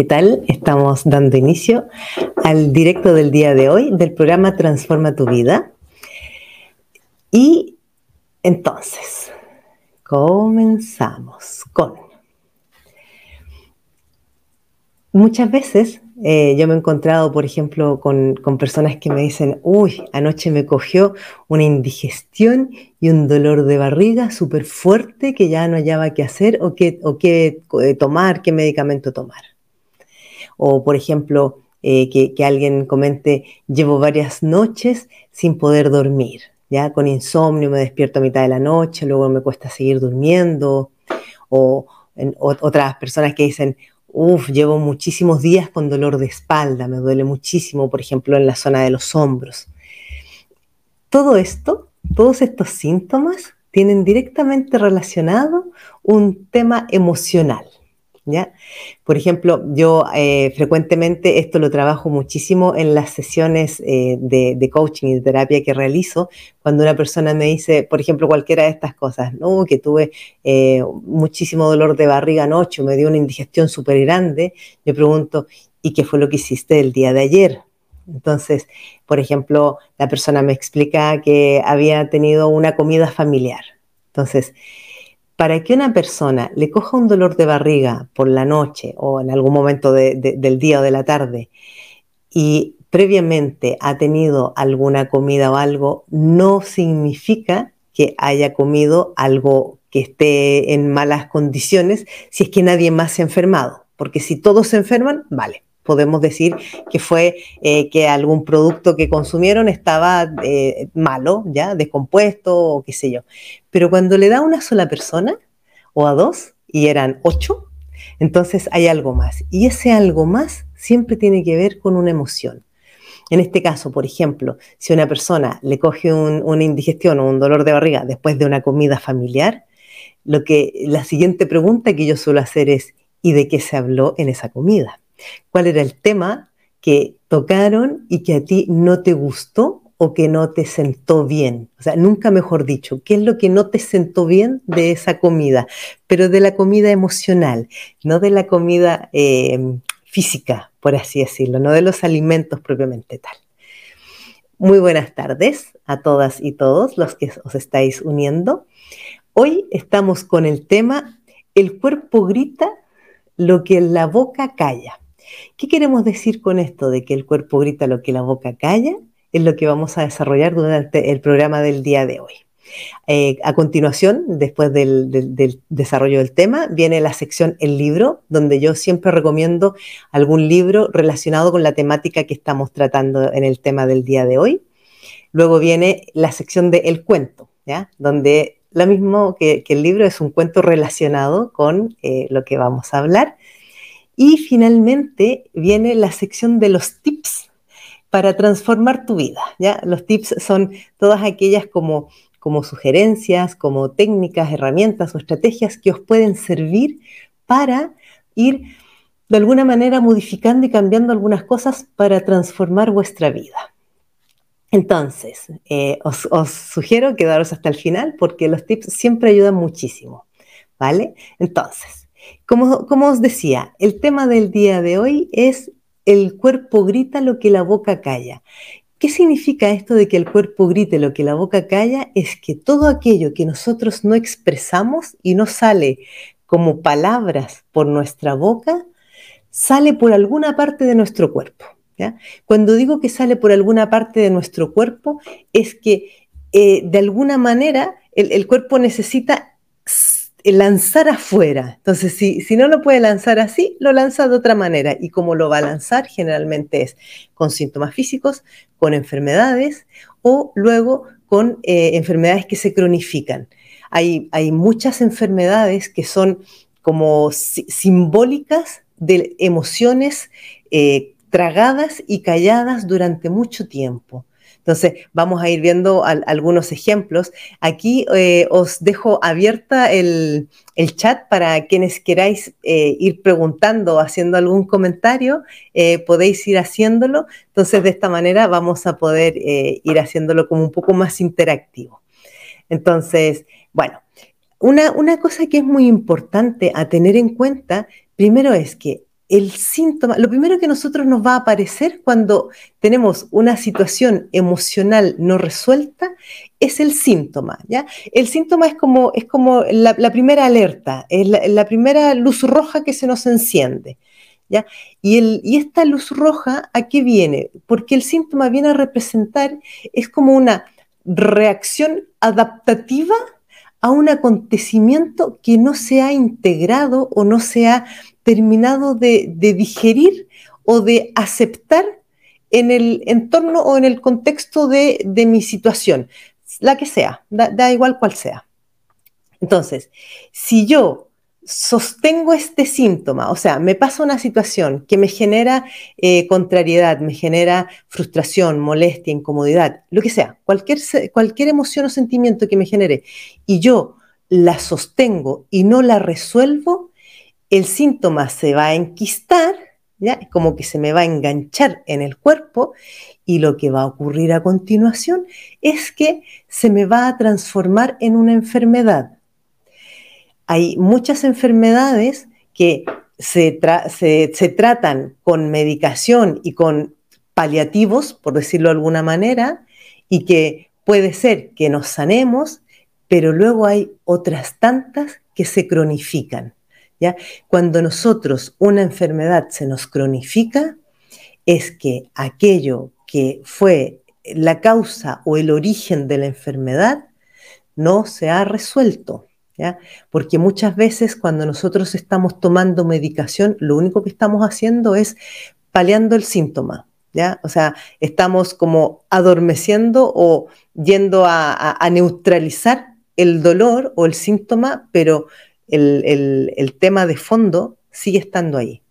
¿Qué tal? Estamos dando inicio al directo del día de hoy del programa Transforma tu vida. Y entonces, comenzamos con... Muchas veces eh, yo me he encontrado, por ejemplo, con, personas que me dicen, uy, anoche me cogió una indigestión y un dolor de barriga súper fuerte que ya no hallaba qué hacer o qué, o qué eh, tomar, qué medicamento tomar. O, por ejemplo, eh, que, alguien comente, llevo varias noches sin poder dormir, ya con insomnio, me despierto a mitad de la noche, luego me cuesta seguir durmiendo. O en, otras personas que dicen, Uf, llevo muchísimos días con dolor de espalda, me duele muchísimo, por ejemplo, en la zona de los hombros. Todo esto, todos estos síntomas tienen directamente relacionado un tema emocional. Por ejemplo, yo eh, frecuentemente esto lo trabajo muchísimo en las sesiones eh, de, coaching y de terapia que realizo, cuando una persona me dice, por ejemplo, cualquiera de estas cosas, ¿no? que tuve eh, muchísimo dolor de barriga anoche, me dio una indigestión súper grande, yo pregunto, ¿y qué fue lo que hiciste el día de ayer? Entonces, por ejemplo, la persona me explica que había tenido una comida familiar. Entonces, para que una persona le coja un dolor de barriga por la noche o en algún momento del día o de la tarde y previamente ha tenido alguna comida o algo, no significa que haya comido algo que esté en malas condiciones si es que nadie más se ha enfermado. Porque si todos se enferman, vale, podemos decir que fue eh, que algún producto que consumieron estaba eh, malo, ya, descompuesto o qué sé yo. Pero cuando le da a una sola persona o a dos y eran ocho, entonces hay algo más. Y ese algo más siempre tiene que ver con una emoción. En este caso, por ejemplo, si una persona le coge una indigestión o un dolor de barriga después de una comida familiar, lo que, la siguiente pregunta que yo suelo hacer es, ¿y de qué se habló en esa comida? Cuál era el tema que tocaron y que a ti no te gustó o que no te sentó bien. O sea, nunca mejor dicho, ¿qué es lo que no te sentó bien de esa comida? Pero de la comida emocional, no de la comida em, física, por así decirlo, no de los alimentos propiamente tal. Muy buenas tardes a todas y todos los que os estáis uniendo. Hoy estamos con el tema El cuerpo grita lo que la boca calla. ¿Qué queremos decir con esto de que el cuerpo grita lo que la boca calla? Es lo que vamos a desarrollar durante el programa del día de hoy. Eh, a continuación, después del, desarrollo del tema, viene la sección El libro, donde yo siempre recomiendo algún libro relacionado con la temática que estamos tratando en el tema del día de hoy. Luego viene la sección de El cuento, donde lo mismo que, el libro es un cuento relacionado con eh, lo que vamos a hablar. Y finalmente viene la sección de los tips para transformar tu vida. ¿ya? Los tips son todas aquellas como, como sugerencias, como técnicas, herramientas o estrategias que os pueden servir para ir de alguna manera modificando y cambiando algunas cosas para transformar vuestra vida. Entonces, eh, os, os, sugiero quedaros hasta el final porque los tips siempre ayudan muchísimo, ¿vale? Entonces, como, os decía, el tema del día de hoy es el cuerpo grita lo que la boca calla. ¿Qué significa esto de que el cuerpo grite lo que la boca calla? Es que todo aquello que nosotros no expresamos y no sale como palabras por nuestra boca, sale por alguna parte de nuestro cuerpo. Cuando digo que sale por alguna parte de nuestro cuerpo, es que eh, de alguna manera el cuerpo necesita lanzar afuera. Entonces, si, si no lo puede lanzar así, lo lanza de otra manera. Y como lo va a lanzar, generalmente es con síntomas físicos, con enfermedades o luego con eh, enfermedades que se cronifican. Hay, hay muchas enfermedades que son como simbólicas de emociones eh, tragadas y calladas durante mucho tiempo. Entonces, vamos a ir viendo algunos ejemplos. Aquí eh, os dejo abierta el, chat para quienes queráis eh, ir preguntando o haciendo algún comentario, eh, podéis ir haciéndolo. Entonces, de esta manera vamos a poder ir haciéndolo como un poco más interactivo. Entonces, bueno, una, una cosa que es muy importante a tener en cuenta, primero es que el síntoma, lo primero que a nosotros nos va a aparecer cuando tenemos una situación emocional no resuelta es el síntoma, ¿ya? El síntoma es como, es como la, primera alerta, es la, primera luz roja que se nos enciende, ¿ya? Y, el, y esta luz roja, ¿a qué viene? Porque el síntoma viene a representar, es como una reacción adaptativa a un acontecimiento que no se ha integrado o no se ha terminado de, digerir o de aceptar en el entorno o en el contexto de, mi situación, la que sea, da, igual cual sea. Entonces, si yo sostengo este síntoma, o sea, me pasa una situación que me genera eh, contrariedad, me genera frustración, molestia, incomodidad, lo que sea, cualquier, cualquier emoción o sentimiento que me genere, y yo la sostengo y no la resuelvo, el síntoma se va a enquistar, ¿ya? como que se me va a enganchar en el cuerpo y lo que va a ocurrir a continuación es que se me va a transformar en una enfermedad. Hay muchas enfermedades que se, se tratan con medicación y con paliativos, por decirlo de alguna manera, y que puede ser que nos sanemos, pero luego hay otras tantas que se cronifican. Cuando nosotros una enfermedad se nos cronifica, es que aquello que fue la causa o el origen de la enfermedad no se ha resuelto. ¿Ya? Porque muchas veces cuando nosotros estamos tomando medicación, lo único que estamos haciendo es paliando el síntoma. ¿Ya? O sea, estamos como adormeciendo o yendo a neutralizar el dolor o el síntoma, pero el, tema de fondo sigue estando ahí.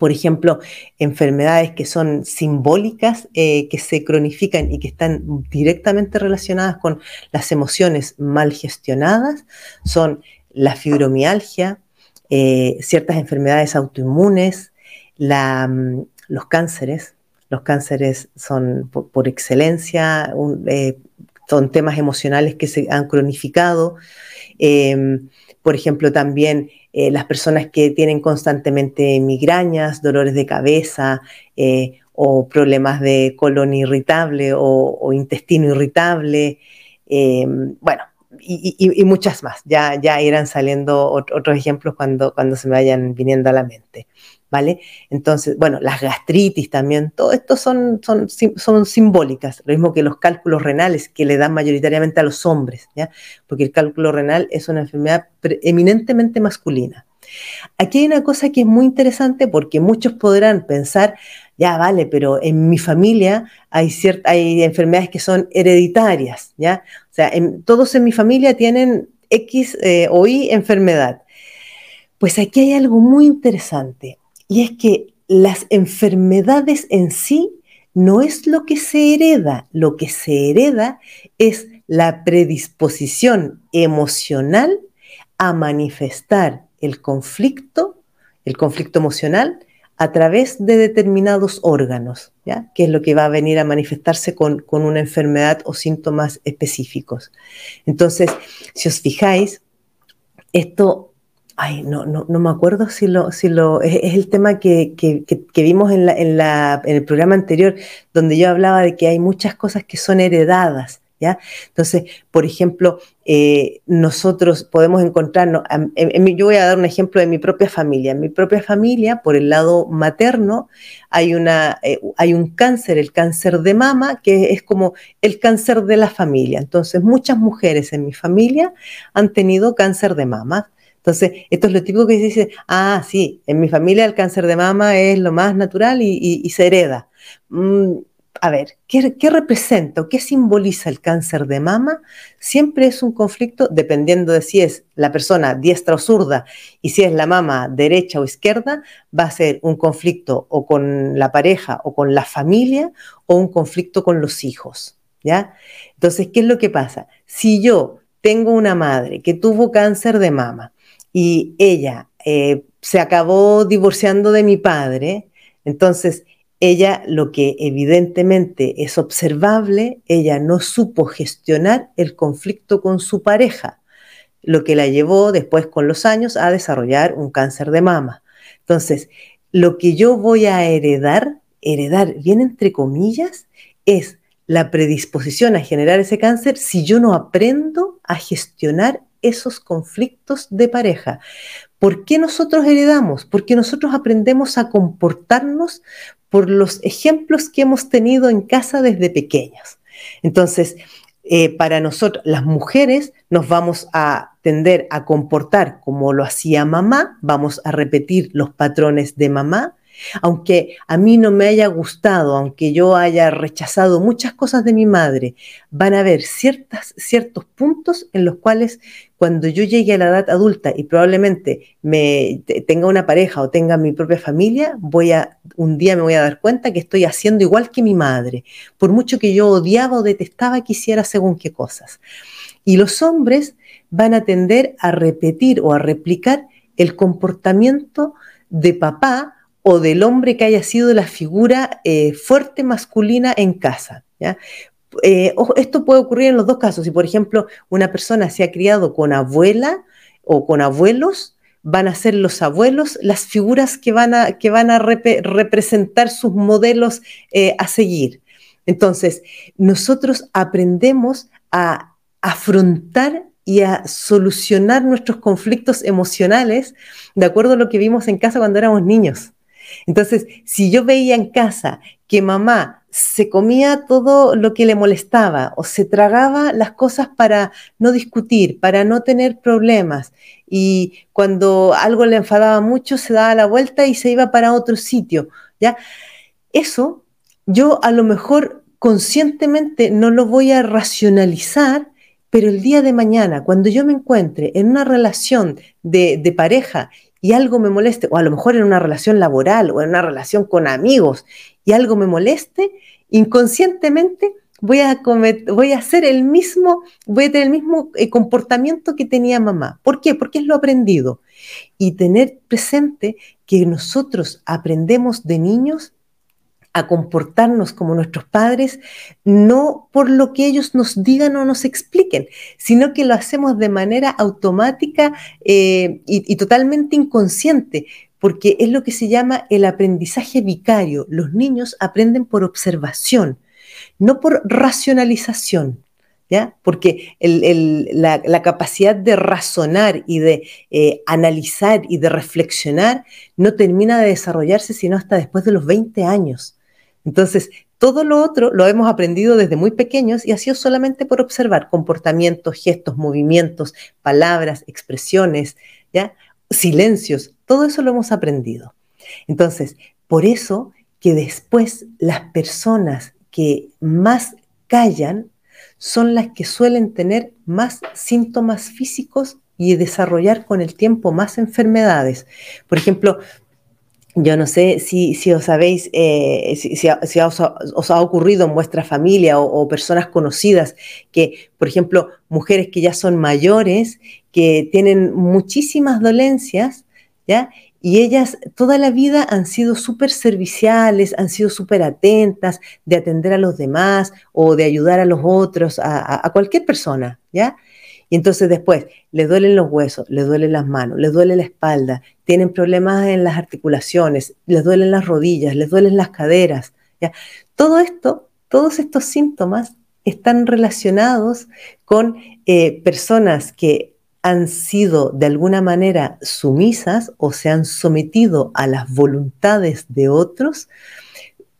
Por ejemplo, enfermedades que son simbólicas, eh, que se cronifican y que están directamente relacionadas con las emociones mal gestionadas, son la fibromialgia, eh, ciertas enfermedades autoinmunes, mm, los cánceres. Los cánceres son por, excelencia, eh, son temas emocionales que se han cronificado. Por ejemplo, también eh, las personas que tienen constantemente migrañas, dolores de cabeza eh, o problemas de colon irritable o, intestino irritable, eh, bueno, y, muchas más. Ya, ya irán saliendo otros ejemplos cuando, cuando se me vayan viniendo a la mente. ¿vale? Entonces, bueno, las gastritis también, todo esto son, son, son simbólicas, lo mismo que los cálculos renales que le dan mayoritariamente a los hombres, ¿ya? Porque el cálculo renal es una enfermedad eminentemente masculina. Aquí hay una cosa que es muy interesante porque muchos podrán pensar, ya vale, pero en mi familia hay, enfermedades que son hereditarias, ¿ya? O sea, todos en mi familia tienen X eh, o Y enfermedad. Pues aquí hay algo muy interesante y es que las enfermedades en sí no es lo que se hereda, lo que se hereda es la predisposición emocional a manifestar el conflicto, el conflicto emocional, a través de determinados órganos, ¿ya? que es lo que va a venir a manifestarse con, con una enfermedad o síntomas específicos. Entonces, si os fijáis, esto Ay, no, no, no me acuerdo si lo, si lo, es, el tema que, vimos en, la, en, el programa anterior, donde yo hablaba de que hay muchas cosas que son heredadas, ¿ya? Entonces, por ejemplo, eh, nosotros podemos encontrarnos, yo voy a dar un ejemplo de mi propia familia. En mi propia familia, por el lado materno, hay, una, eh, hay un cáncer, el cáncer de mama, que es como el cáncer de la familia. Entonces, muchas mujeres en mi familia han tenido cáncer de mama. Entonces, esto es lo típico que se dice, ah, sí, en mi familia el cáncer de mama es lo más natural y, se hereda. Mm, a ver, ¿qué, representa o qué simboliza el cáncer de mama? Siempre es un conflicto, dependiendo de si es la persona diestra o zurda y si es la mama derecha o izquierda, va a ser un conflicto o con la pareja o con la familia o un conflicto con los hijos. ¿Ya? Entonces, ¿qué es lo que pasa? Si yo tengo una madre que tuvo cáncer de mama y ella eh, se acabó divorciando de mi padre, entonces ella lo que evidentemente es observable, ella no supo gestionar el conflicto con su pareja, lo que la llevó después con los años a desarrollar un cáncer de mama. Entonces, lo que yo voy a heredar, heredar bien entre comillas, es la predisposición a generar ese cáncer si yo no aprendo a gestionar esos conflictos de pareja. ¿Por qué nosotros heredamos? Porque nosotros aprendemos a comportarnos por los ejemplos que hemos tenido en casa desde pequeños. Entonces, eh, para nosotros, las mujeres, nos vamos a tender a comportar como lo hacía mamá, vamos a repetir los patrones de mamá, aunque a mí no me haya gustado, aunque yo haya rechazado muchas cosas de mi madre, van a haber ciertas, ciertos puntos en los cuales cuando yo llegue a la edad adulta y probablemente me tenga una pareja o tenga mi propia familia, voy a un día me voy a dar cuenta que estoy haciendo igual que mi madre, por mucho que yo odiaba o detestaba que según qué cosas. Y los hombres van a tender a repetir o a replicar el comportamiento de papá o del hombre que haya sido la figura eh, fuerte masculina en casa. Eh, esto puede ocurrir en los dos casos. Si, por ejemplo, una persona se ha criado con abuela o con abuelos, van a ser los abuelos las figuras que van a, que van a representar sus modelos eh, a seguir. Entonces, nosotros aprendemos a afrontar y a solucionar nuestros conflictos emocionales de acuerdo a lo que vimos en casa cuando éramos niños. Entonces, si yo veía en casa que mamá se comía todo lo que le molestaba o se tragaba las cosas para no discutir, para no tener problemas, y cuando algo le enfadaba mucho se daba la vuelta y se iba para otro sitio, ¿ya? Eso yo a lo mejor conscientemente no lo voy a racionalizar, pero el día de mañana, cuando yo me encuentre en una relación de, de pareja y algo me moleste, o a lo mejor en una relación laboral o en una relación con amigos y algo me moleste, inconscientemente voy a, voy a hacer el mismo, voy a tener el mismo eh, comportamiento que tenía mamá. ¿Por qué? Porque es lo aprendido. Y tener presente que nosotros aprendemos de niños a comportarnos como nuestros padres, no por lo que ellos nos digan o nos expliquen, sino que lo hacemos de manera automática eh, y, totalmente inconsciente, porque es lo que se llama el aprendizaje vicario. Los niños aprenden por observación, no por racionalización. ¿Ya? Porque la, capacidad de razonar y de eh, analizar y de reflexionar no termina de desarrollarse sino hasta después de los 20 años. Entonces, todo lo otro lo hemos aprendido desde muy pequeños y ha sido solamente por observar comportamientos, gestos, movimientos, palabras, expresiones, ¿ya? silencios, todo eso lo hemos aprendido. Entonces, por eso que después las personas que más callan son las que suelen tener más síntomas físicos y desarrollar con el tiempo más enfermedades. Por ejemplo, yo no sé si, si os sabéis, eh, si, os, ha ocurrido en vuestra familia o, personas conocidas que, por ejemplo, mujeres que ya son mayores, que tienen muchísimas dolencias, ¿ya? Y ellas toda la vida han sido súper serviciales, han sido súper atentas de atender a los demás o de ayudar a los otros, a cualquier persona, ¿ya? Y entonces después les duelen los huesos, les duelen las manos, les duele la espalda, tienen problemas en las articulaciones, les duelen las rodillas, les duelen las caderas. ¿ya? Todo esto, todos estos síntomas están relacionados con eh, personas que han sido de alguna manera sumisas o se han sometido a las voluntades de otros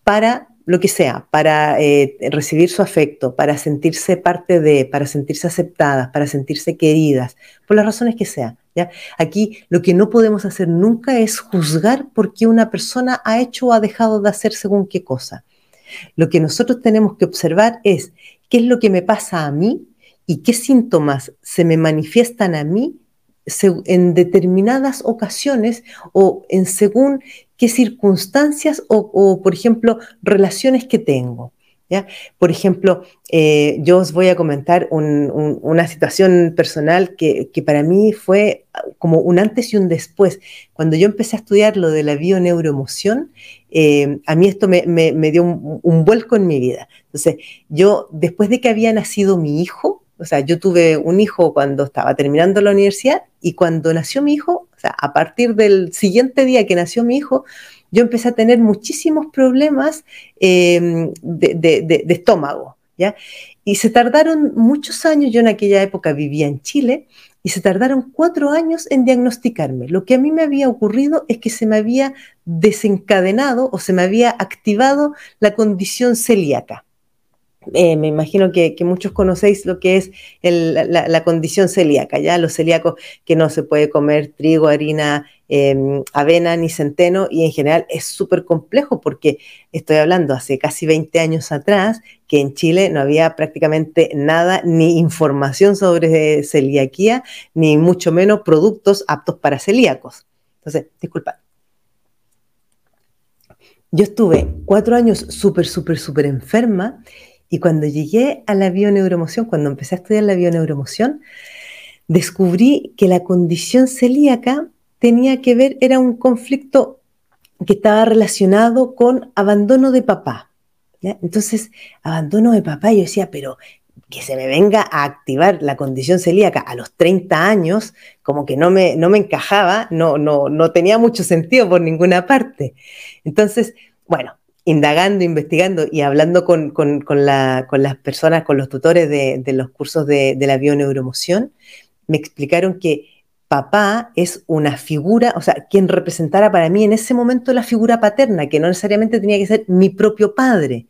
para lo que sea, para eh, recibir su afecto, para sentirse parte de, para sentirse aceptadas, para sentirse queridas, por las razones que sea. ¿ya? Aquí lo que no podemos hacer nunca es juzgar por qué una persona ha hecho o ha dejado de hacer según qué cosa. Lo que nosotros tenemos que observar es qué es lo que me pasa a mí y qué síntomas se me manifiestan a mí en determinadas ocasiones o en según qué circunstancias o, por ejemplo, relaciones que tengo. ¿ya? Por ejemplo, eh, yo os voy a comentar una situación personal que, para mí fue como un antes y un después. Cuando yo empecé a estudiar lo de la bioneuroemoción, eh, a mí esto me, dio un, un, vuelco en mi vida. Entonces, yo, después de que había nacido mi hijo, o sea, yo tuve un hijo cuando estaba terminando la universidad y cuando nació mi hijo, o sea, a partir del siguiente día que nació mi hijo, yo empecé a tener muchísimos problemas em, de, estómago, ¿ya? Y se tardaron muchos años, yo en aquella época vivía en Chile, y se tardaron cuatro años en diagnosticarme. Lo que a mí me había ocurrido es que se me había desencadenado o se me había activado la condición celíaca. Eh, me imagino que, muchos conocéis lo que es la, condición celíaca, ya los celíacos que no se puede comer trigo, harina, em, avena ni centeno y en general es súper complejo porque estoy hablando hace casi 20 años atrás que en Chile no había prácticamente nada ni información sobre celiaquía ni mucho menos productos aptos para celíacos. Entonces, disculpa. Yo estuve cuatro años súper, súper, súper enferma y cuando llegué a la bioneuromoción, cuando empecé a estudiar la bioneuromoción, descubrí que la condición celíaca tenía que ver, era un conflicto que estaba relacionado con abandono de papá. Entonces, abandono de papá, yo decía, pero que se me venga a activar la condición celíaca a los 30 años, como que no me, no me encajaba, no, no, no tenía mucho sentido por ninguna parte. Entonces, bueno, indagando, investigando y hablando con, las personas, con los tutores de, los cursos de, la bioneuromoción, me explicaron que papá es una figura, o sea, quien representara para mí en ese momento la figura paterna, que no necesariamente tenía que ser mi propio padre.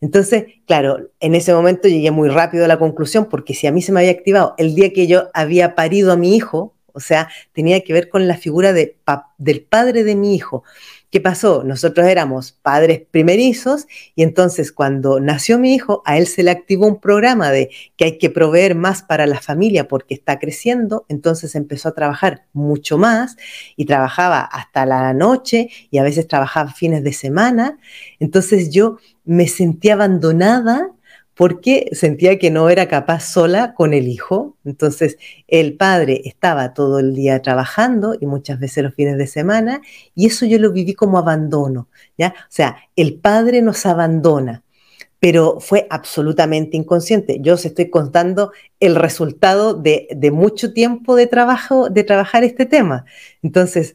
Entonces, claro, en ese momento llegué muy rápido a la conclusión, porque si a mí se me había activado el día que yo había parido a mi hijo, o sea, tenía que ver con la figura de, del padre de mi hijo. ¿Qué pasó? Nosotros éramos padres primerizos y entonces cuando nació mi hijo, a él se le activó un programa de que hay que proveer más para la familia porque está creciendo, entonces empezó a trabajar mucho más y trabajaba hasta la noche y a veces trabajaba fines de semana. Entonces yo me sentía abandonada porque sentía que no era capaz sola con el hijo. Entonces el padre estaba todo el día trabajando y muchas veces los fines de semana y eso yo lo viví como abandono, ¿ya? O sea, el padre nos abandona, pero fue absolutamente inconsciente. Yo os estoy contando el resultado de, de mucho tiempo de trabajo, de trabajar este tema. Entonces,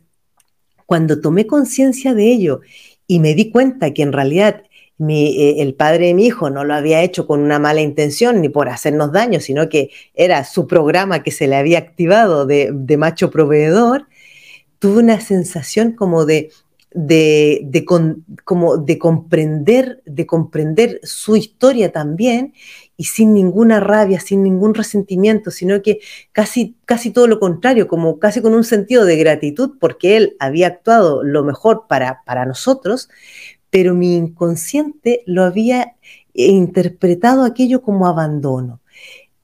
cuando tomé conciencia de ello y me di cuenta que en realidad eh, el padre de mi hijo no lo había hecho con una mala intención ni por hacernos daño, sino que era su programa que se le había activado de, macho proveedor, tuve una sensación como de, de, como de, comprender, de comprender su historia también y sin ninguna rabia, sin ningún resentimiento, sino que casi, casi todo lo contrario, como casi con un sentido de gratitud porque él había actuado lo mejor para, para nosotros, pero mi inconsciente lo había interpretado aquello como abandono.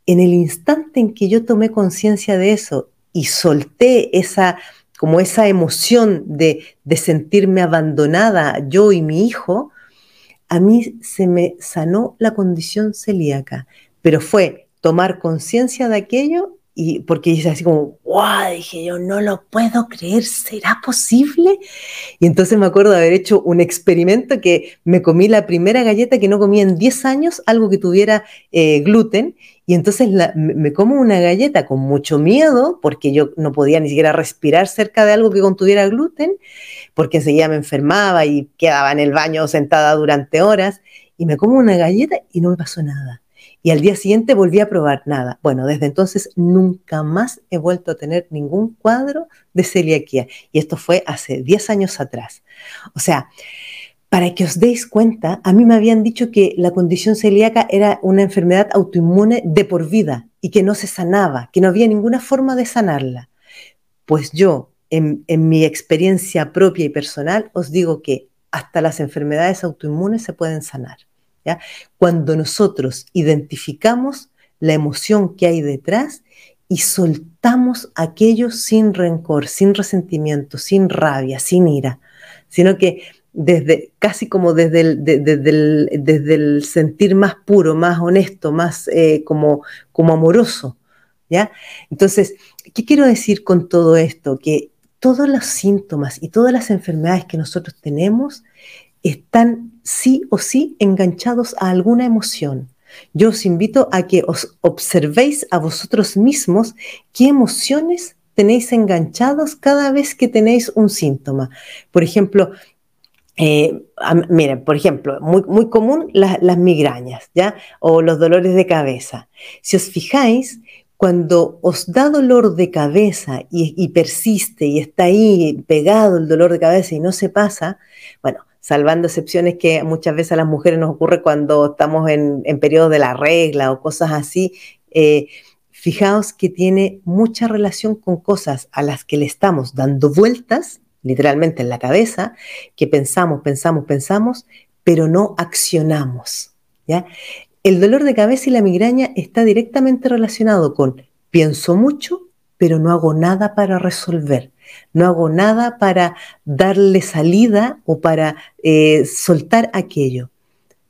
En el instante en que yo tomé conciencia de eso y solté esa como esa emoción de, de sentirme abandonada yo y mi hijo, a mí se me sanó la condición celíaca, pero fue tomar conciencia de aquello y porque dice así como, wow, dije yo, no lo puedo creer, ¿será posible? Y entonces me acuerdo de haber hecho un experimento que me comí la primera galleta que no comía en 10 años, algo que tuviera eh, gluten, y entonces me como una galleta con mucho miedo, porque yo no podía ni siquiera respirar cerca de algo que contuviera gluten, porque enseguida me enfermaba y quedaba en el baño sentada durante horas, y me como una galleta y no me pasó nada y al día siguiente volví a probar nada. Bueno, desde entonces nunca más he vuelto a tener ningún cuadro de celiaquía y esto fue hace 10 años atrás. O sea, para que os deis cuenta, a mí me habían dicho que la condición celíaca era una enfermedad autoinmune de por vida y que no se sanaba, que no había ninguna forma de sanarla. Pues yo, en, en mi experiencia propia y personal, os digo que hasta las enfermedades autoinmunes se pueden sanar. Cuando nosotros identificamos la emoción que hay detrás y soltamos aquello sin rencor, sin resentimiento, sin rabia, sin ira, sino que desde casi como desde el, desde el sentir más puro, más honesto, más eh, como, como amoroso. ¿ya? Entonces, ¿qué quiero decir con todo esto? Que todos los síntomas y todas las enfermedades que nosotros tenemos están sí o sí enganchados a alguna emoción. Yo os invito a que os observéis a vosotros mismos qué emociones tenéis enganchados cada vez que tenéis un síntoma. Por ejemplo, eh, miren, por ejemplo, muy, muy común las migrañas, ¿ya? O los dolores de cabeza. Si os fijáis, cuando os da dolor de cabeza y, persiste y está ahí pegado el dolor de cabeza y no se pasa, bueno, salvando excepciones que muchas veces a las mujeres nos ocurre cuando estamos en, en periodo de la regla o cosas así, eh, fijaos que tiene mucha relación con cosas a las que le estamos dando vueltas, literalmente en la cabeza, que pensamos, pensamos, pensamos, pero no accionamos. ¿ya? El dolor de cabeza y la migraña está directamente relacionado con pienso mucho, pero no hago nada para resolver. No hago nada para darle salida o para eh, soltar aquello.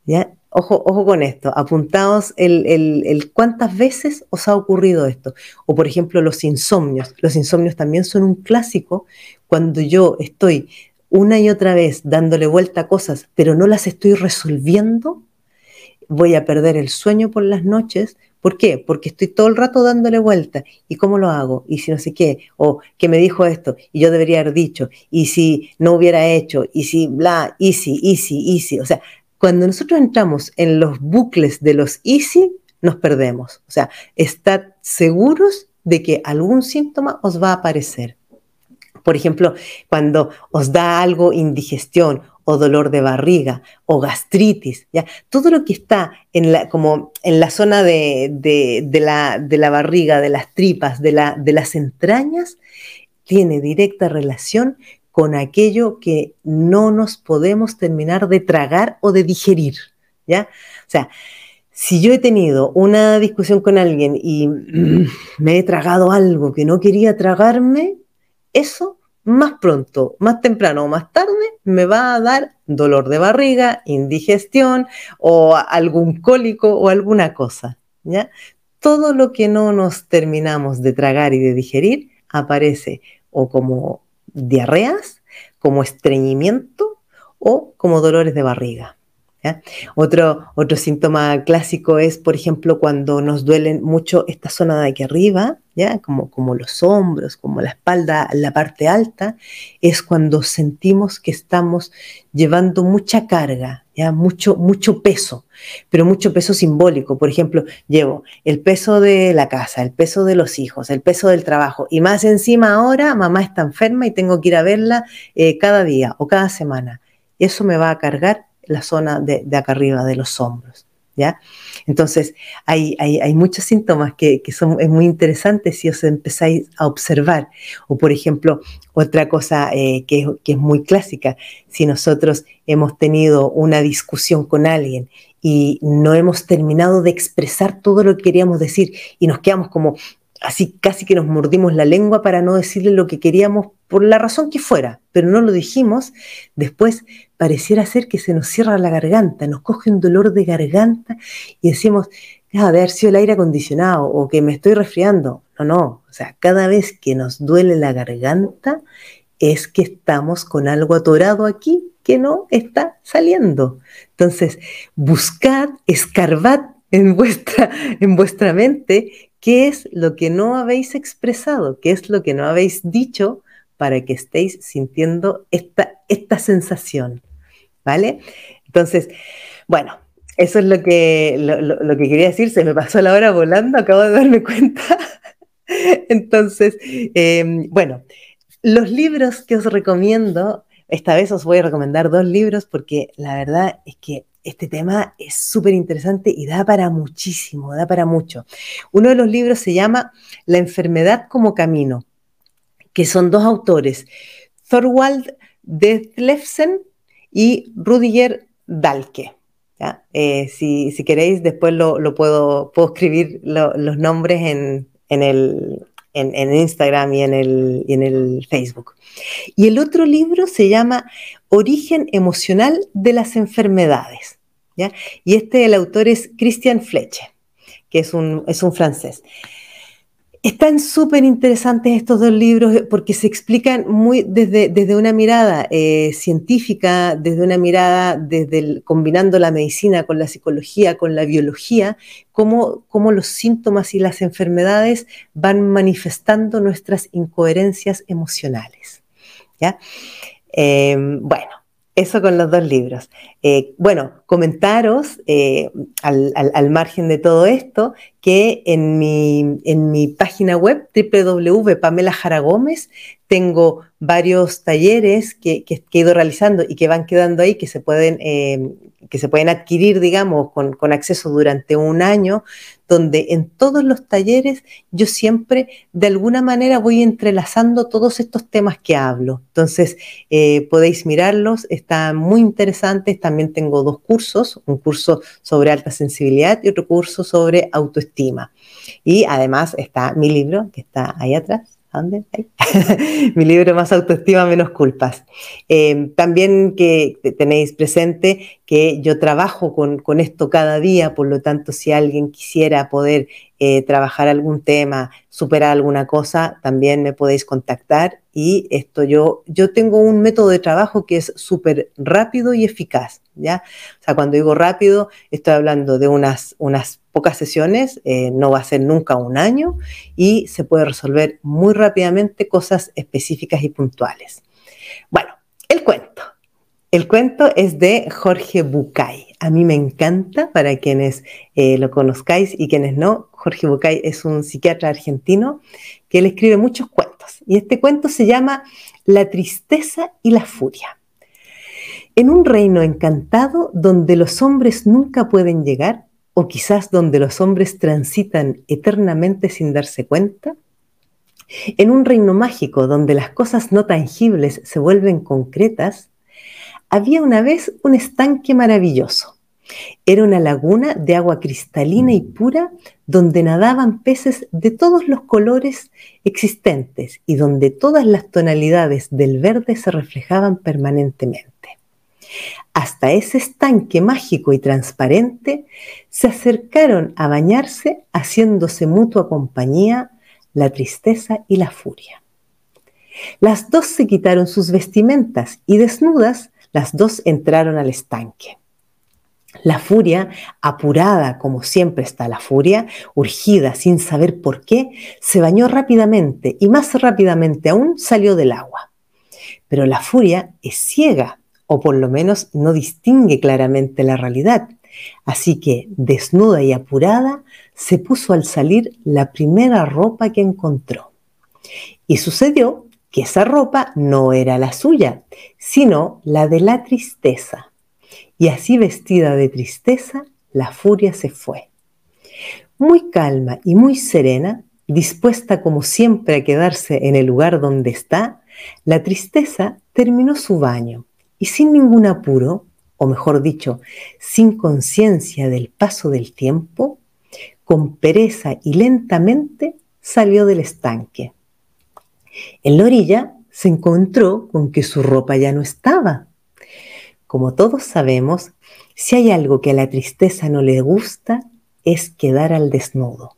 ¿ya? Ojo, ojo con esto, apuntaos el, el, cuántas veces os ha ocurrido esto. O por ejemplo los insomnios. Los insomnios también son un clásico cuando yo estoy una y otra vez dándole vuelta a cosas, pero no las estoy resolviendo, voy a perder el sueño por las noches. ¿Por qué? Porque estoy todo el rato dándole vuelta. ¿Y cómo lo hago? ¿Y si no sé qué? ¿O que me dijo esto? Y yo debería haber dicho. ¿Y si no hubiera hecho? ¿Y si bla? ¿Easy, easy, easy? O sea, cuando nosotros entramos en los bucles de los easy, nos perdemos. O sea, estad seguros de que algún síntoma os va a aparecer. Por ejemplo, cuando os da algo indigestión o dolor de barriga o gastritis, ¿ya? todo lo que está en la, como en la zona de, la, de la, barriga, de las tripas, de, la, de las entrañas, tiene directa relación con aquello que no nos podemos terminar de tragar o de digerir, ¿ya? O sea, si yo he tenido una discusión con alguien y me he tragado algo que no quería tragarme, eso más pronto, más temprano o más tarde me va a dar dolor de barriga, indigestión o algún cólico o alguna cosa, ¿ya? Todo lo que no nos terminamos de tragar y de digerir aparece o como diarreas, como estreñimiento o como dolores de barriga. Otro, otro síntoma clásico es, por ejemplo, cuando nos duelen mucho esta zona de aquí arriba, ¿ya? Como, como los hombros, como la espalda, la parte alta, es cuando sentimos que estamos llevando mucha carga, ¿ya? Mucho, mucho peso, pero mucho peso simbólico. Por ejemplo, llevo el peso de la casa, el peso de los hijos, el peso del trabajo, y más encima ahora mamá está enferma y tengo que ir a verla eh, cada día o cada semana. Eso me va a cargar la zona de, acá arriba, de los hombros. ¿Ya? Entonces, hay, hay, muchos síntomas que, son es muy interesantes si os empezáis a observar. O, por ejemplo, otra cosa eh, que, que, es muy clásica, si nosotros hemos tenido una discusión con alguien y no hemos terminado de expresar todo lo que queríamos decir y nos quedamos como así casi que nos mordimos la lengua para no decirle lo que queríamos por la razón que fuera, pero no lo dijimos, después pareciera ser que se nos cierra la garganta, nos coge un dolor de garganta y decimos, ah, de haber sido el aire acondicionado o que me estoy resfriando. No, no, o sea, cada vez que nos duele la garganta es que estamos con algo atorado aquí que no está saliendo. Entonces, buscad, escarbad en vuestra, en vuestra mente ¿Qué es lo que no habéis expresado? ¿Qué es lo que no habéis dicho para que estéis sintiendo esta, esta sensación? ¿Vale? Entonces, bueno, eso es lo que, lo, que quería decir. Se me pasó la hora volando, acabo de darme cuenta. Entonces, em, bueno, los libros que os recomiendo, esta vez os voy a recomendar dos libros porque la verdad es que este tema es súper interesante y da para muchísimo, da para mucho. Uno de los libros se llama La enfermedad como camino, que son dos autores, Thorwald Detlefsen y Rudiger Dahlke. Eh, si, queréis, después lo, puedo, puedo escribir los nombres en, el, en, Instagram y en, el, y en el Facebook. Y el otro libro se llama Origen emocional de las enfermedades. ¿ya? Y este, el autor es Christian Fleche, que es un, es un francés. Están súper interesantes estos dos libros porque se explican muy desde, desde una mirada eh, científica, desde una mirada desde combinando la medicina con la psicología, con la biología, cómo, cómo los síntomas y las enfermedades van manifestando nuestras incoherencias emocionales. ¿ya? Em, bueno, Eso con los dos libros. Eh, bueno, comentaros eh, al, margen de todo esto que en mi, en mi página web www.pamelajaragómez tengo varios talleres que, he ido realizando y que van quedando ahí, que se pueden, eh, que se pueden adquirir, digamos, con, con, acceso durante un año, donde en todos los talleres yo siempre de alguna manera voy entrelazando todos estos temas que hablo. Entonces, eh, podéis mirarlos, están muy interesantes. También tengo dos cursos, un curso sobre alta sensibilidad y otro curso sobre autoestima. Y además está mi libro, que está ahí atrás, ¿Dónde? Mi libro Más autoestima, menos culpas. Eh, también que tenéis presente que yo trabajo con, esto cada día, por lo tanto, si alguien quisiera poder eh, trabajar algún tema, superar alguna cosa, también me podéis contactar. Y esto yo, yo tengo un método de trabajo que es súper rápido y eficaz, ¿ya? O sea, cuando digo rápido, estoy hablando de unas, unas pocas sesiones, eh, no va a ser nunca un año y se puede resolver muy rápidamente cosas específicas y puntuales. Bueno, el cuento. El cuento es de Jorge Bucay. A mí me encanta, para quienes eh, lo conozcáis y quienes no, Jorge Bucay es un psiquiatra argentino que él escribe muchos cuentos. Y este cuento se llama La tristeza y la furia. En un reino encantado donde los hombres nunca pueden llegar, o quizás donde los hombres transitan eternamente sin darse cuenta? En un reino mágico donde las cosas no tangibles se vuelven concretas, había una vez un estanque maravilloso. Era una laguna de agua cristalina y pura donde nadaban peces de todos los colores existentes y donde todas las tonalidades del verde se reflejaban permanentemente. Hasta ese estanque mágico y transparente se acercaron a bañarse haciéndose mutua compañía la tristeza y la furia. Las dos se quitaron sus vestimentas y desnudas las dos entraron al estanque. La furia, apurada como siempre está la furia, urgida sin saber por qué, se bañó rápidamente y más rápidamente aún salió del agua. Pero la furia es ciega o por lo menos no distingue claramente la realidad. Así que, desnuda y apurada, se puso al salir la primera ropa que encontró. Y sucedió que esa ropa no era la suya, sino la de la tristeza. Y así vestida de tristeza, la furia se fue. Muy calma y muy serena, dispuesta como siempre a quedarse en el lugar donde está, la tristeza terminó su baño y sin ningún apuro, o mejor dicho, sin conciencia del paso del tiempo, con pereza y lentamente salió del estanque. En la orilla se encontró con que su ropa ya no estaba. Como todos sabemos, si hay algo que a la tristeza no le gusta, es quedar al desnudo.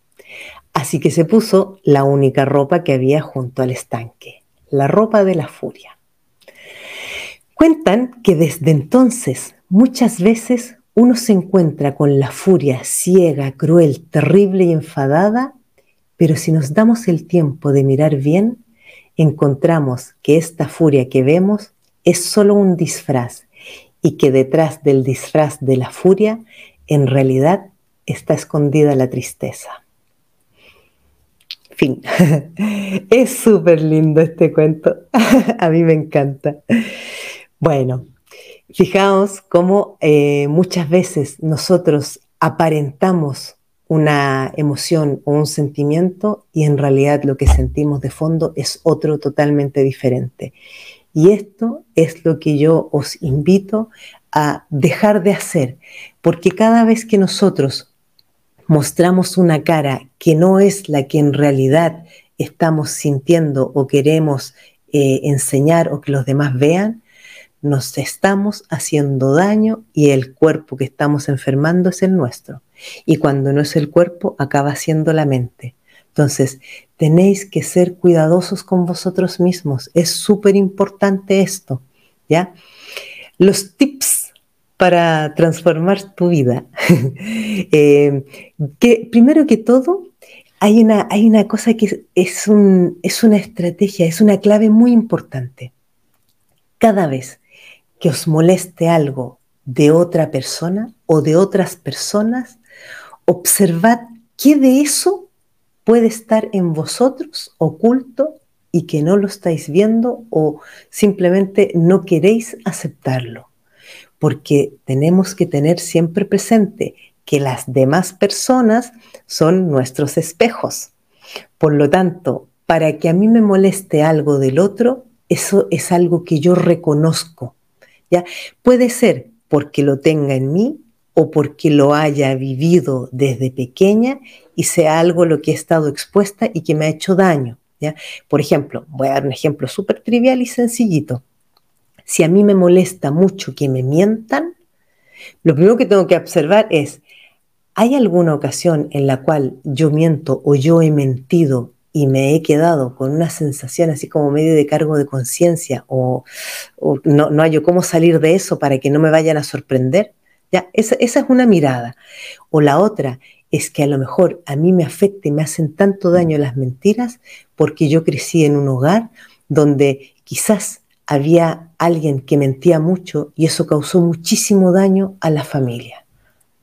Así que se puso la única ropa que había junto al estanque, la ropa de la furia. Cuentan que desde entonces muchas veces uno se encuentra con la furia ciega, cruel, terrible y enfadada, pero si nos damos el tiempo de mirar bien, encontramos que esta furia que vemos es solo un disfraz y que detrás del disfraz de la furia en realidad está escondida la tristeza. Fin. es súper lindo este cuento. A mí me encanta. Bueno, fijaos cómo eh, muchas veces nosotros aparentamos una emoción o un sentimiento y en realidad lo que sentimos de fondo es otro totalmente diferente. Y esto es lo que yo os invito a dejar de hacer, porque cada vez que nosotros mostramos una cara que no es la que en realidad estamos sintiendo o queremos eh, enseñar o que los demás vean, nos estamos haciendo daño y el cuerpo que estamos enfermando es el nuestro. Y cuando no es el cuerpo, acaba siendo la mente. Entonces, tenéis que ser cuidadosos con vosotros mismos. Es súper importante esto, ¿ya? Los tips para transformar tu vida. Eh, que primero que todo, hay una, hay una cosa que es, un, es una estrategia, es una clave muy importante. Cada vez que os moleste algo de otra persona o de otras personas, observad qué de eso puede estar en vosotros oculto y que no lo estáis viendo o simplemente no queréis aceptarlo. Porque tenemos que tener siempre presente que las demás personas son nuestros espejos. Por lo tanto, para que a mí me moleste algo del otro, eso es algo que yo reconozco. Puede ser porque lo tenga en mí o porque lo haya vivido desde pequeña y sea algo lo que he estado expuesta y que me ha hecho daño. ¿ya? Por ejemplo, voy a dar un ejemplo súper trivial y sencillito. Si a mí me molesta mucho que me mientan, lo primero que tengo que observar es, ¿hay alguna ocasión en la cual yo miento o yo he mentido y me he quedado con una sensación así como medio de cargo de conciencia o, no, no hallo cómo salir de eso para que no me vayan a sorprender? Ya, esa, esa es una mirada. O la otra es que a lo mejor a mí me afecta y me hacen tanto daño las mentiras porque yo crecí en un hogar donde quizás había alguien que mentía mucho y eso causó muchísimo daño a la familia.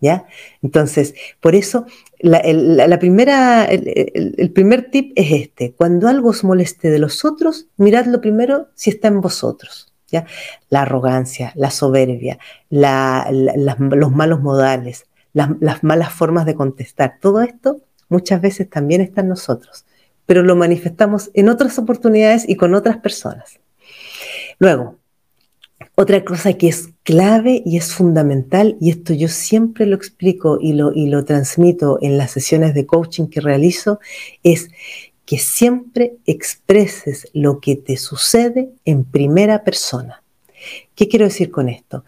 ¿Ya? Entonces, por eso la, primera, el, primer tip es este. Cuando algo os moleste de los otros, miradlo primero si está en vosotros. ¿ya? La arrogancia, la soberbia, los malos modales, las, las malas formas de contestar, todo esto muchas veces también está en nosotros, pero lo manifestamos en otras oportunidades y con otras personas. Luego, otra cosa que es clave y es fundamental, y esto yo siempre lo explico y lo, y lo transmito en las sesiones de coaching que realizo, es que siempre expreses lo que te sucede en primera persona. ¿Qué quiero decir con esto?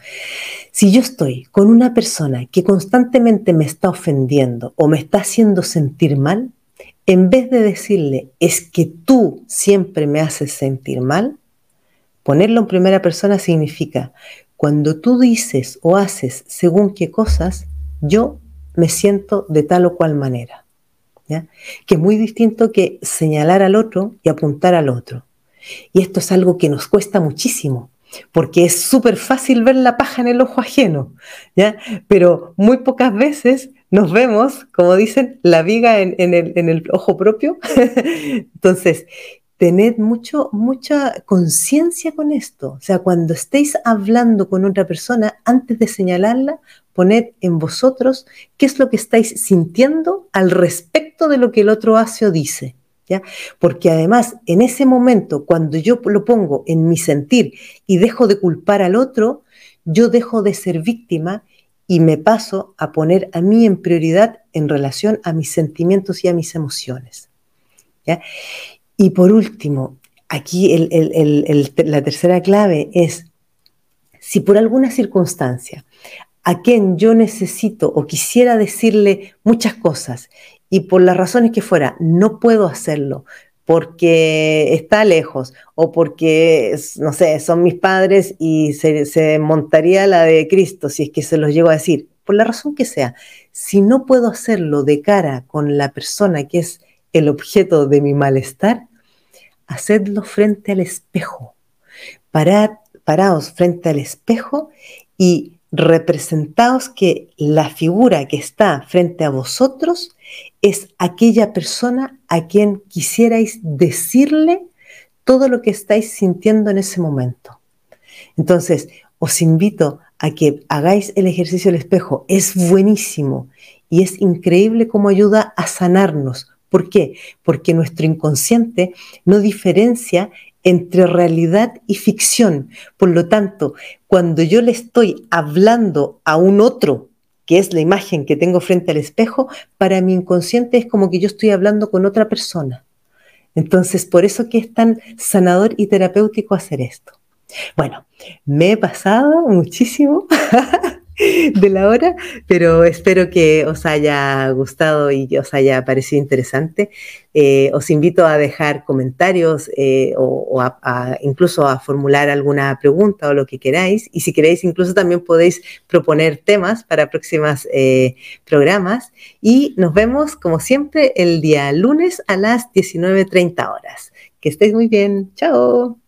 Si yo estoy con una persona que constantemente me está ofendiendo o me está haciendo sentir mal, en vez de decirle, es que tú siempre me haces sentir mal, Ponerlo en primera persona significa, cuando tú dices o haces según qué cosas, yo me siento de tal o cual manera. Que es muy distinto que señalar al otro y apuntar al otro. Y esto es algo que nos cuesta muchísimo, porque es súper fácil ver la paja en el ojo ajeno, ¿ya? pero muy pocas veces nos vemos, como dicen, la viga en, el, en el ojo propio. Entonces, tened mucho, mucha conciencia con esto. O sea, cuando estéis hablando con otra persona, antes de señalarla, poned en vosotros qué es lo que estáis sintiendo al respecto de lo que el otro hace o dice. ¿Ya? Porque además, en ese momento, cuando yo lo pongo en mi sentir y dejo de culpar al otro, yo dejo de ser víctima y me paso a poner a mí en prioridad en relación a mis sentimientos y a mis emociones. ¿ya? Y por último, aquí la tercera clave es, si por alguna circunstancia a quien yo necesito o quisiera decirle muchas cosas y por las razones que fuera no puedo hacerlo porque está lejos o porque, no sé, son mis padres y se, se montaría la de Cristo si es que se los llego a decir, por la razón que sea, si no puedo hacerlo de cara con la persona que es el objeto de mi malestar, hacedlo frente al espejo. Paraos frente al espejo y representaos que la figura que está frente a vosotros es aquella persona a quien quisierais decirle todo lo que estáis sintiendo en ese momento. Entonces, os invito a que hagáis el ejercicio del espejo. Es buenísimo y es increíble cómo ayuda a sanarnos, ¿Por qué? Porque nuestro inconsciente no diferencia entre realidad y ficción. Por lo tanto, cuando yo le estoy hablando a un otro, que es la imagen que tengo frente al espejo, para mi inconsciente es como que yo estoy hablando con otra persona. Entonces, por eso que es tan sanador y terapéutico hacer esto. Bueno, me he pasado muchísimo. de la hora, pero espero que os haya gustado y os haya parecido interesante. Eh, os invito a dejar comentarios eh, o, incluso a formular alguna pregunta o lo que queráis. Y si queréis, incluso también podéis proponer temas para próximos eh, programas. Y nos vemos, como siempre, el día lunes a las 19.30 horas. Que estéis muy bien. Chao.